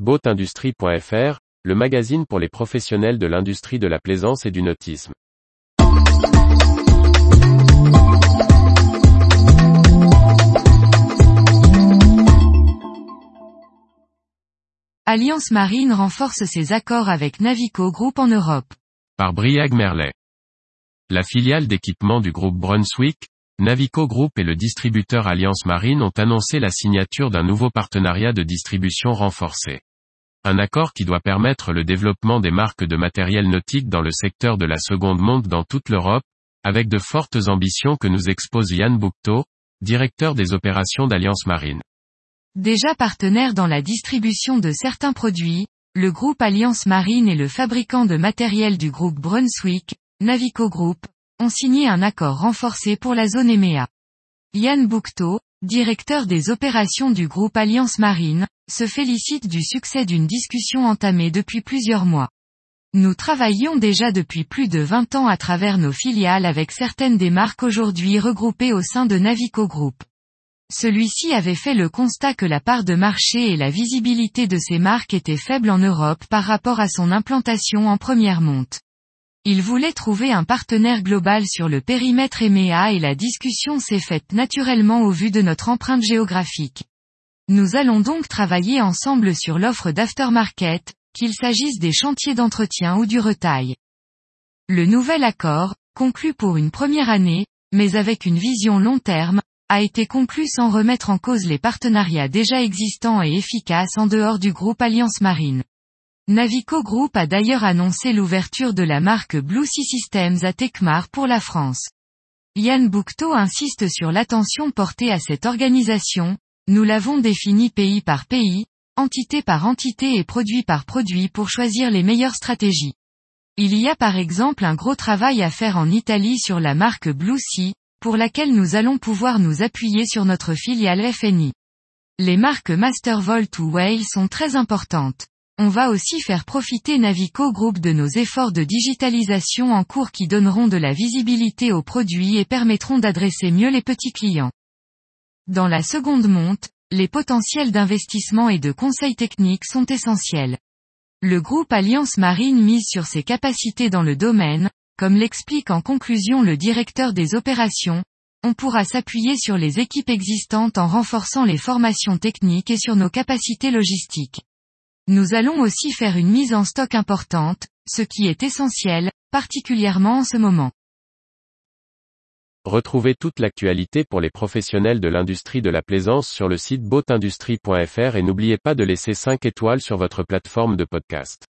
Boatindustrie.fr, le magazine pour les professionnels de l'industrie de la plaisance et du nautisme. Alliance Marine renforce ses accords avec Navico Group en Europe. Par Briag Merlet. La filiale d'équipement du groupe Brunswick, Navico Group et le distributeur Alliance Marine ont annoncé la signature d'un nouveau partenariat de distribution renforcé. Un accord qui doit permettre le développement des marques de matériel nautique dans le secteur de la seconde monde dans toute l'Europe, avec de fortes ambitions que nous expose Yann Boukto, directeur des opérations d'Alliance Marine. Déjà partenaire dans la distribution de certains produits, le groupe Alliance Marine et le fabricant de matériel du groupe Brunswick, Navico Group, ont signé un accord renforcé pour la zone EMEA. Yann Boukto, directeur des opérations du groupe Alliance Marine, se félicite du succès d'une discussion entamée depuis plusieurs mois. Nous travaillions déjà depuis plus de 20 ans à travers nos filiales avec certaines des marques aujourd'hui regroupées au sein de Navico Group. Celui-ci avait fait le constat que la part de marché et la visibilité de ces marques étaient faibles en Europe par rapport à son implantation en première monte. Il voulait trouver un partenaire global sur le périmètre EMEA et la discussion s'est faite naturellement au vu de notre empreinte géographique. Nous allons donc travailler ensemble sur l'offre d'aftermarket, qu'il s'agisse des chantiers d'entretien ou du retail. Le nouvel accord, conclu pour une première année, mais avec une vision long terme, a été conclu sans remettre en cause les partenariats déjà existants et efficaces en dehors du groupe Alliance Marine. Navico Group a d'ailleurs annoncé l'ouverture de la marque Blue Sea Systems à Tecmar pour la France. Yann Boukto insiste sur l'attention portée à cette organisation, nous l'avons définie pays par pays, entité par entité et produit par produit pour choisir les meilleures stratégies. Il y a par exemple un gros travail à faire en Italie sur la marque Blue Sea, pour laquelle nous allons pouvoir nous appuyer sur notre filiale FNI. Les marques Mastervolt ou Whale sont très importantes. On va aussi faire profiter Navico Group de nos efforts de digitalisation en cours qui donneront de la visibilité aux produits et permettront d'adresser mieux les petits clients. Dans la seconde monte, les potentiels d'investissement et de conseils techniques sont essentiels. Le groupe Alliance Marine mise sur ses capacités dans le domaine, comme l'explique en conclusion le directeur des opérations, on pourra s'appuyer sur les équipes existantes en renforçant les formations techniques et sur nos capacités logistiques. Nous allons aussi faire une mise en stock importante, ce qui est essentiel, particulièrement en ce moment. Retrouvez toute l'actualité pour les professionnels de l'industrie de la plaisance sur le site boatindustrie.fr et n'oubliez pas de laisser 5 étoiles sur votre plateforme de podcast.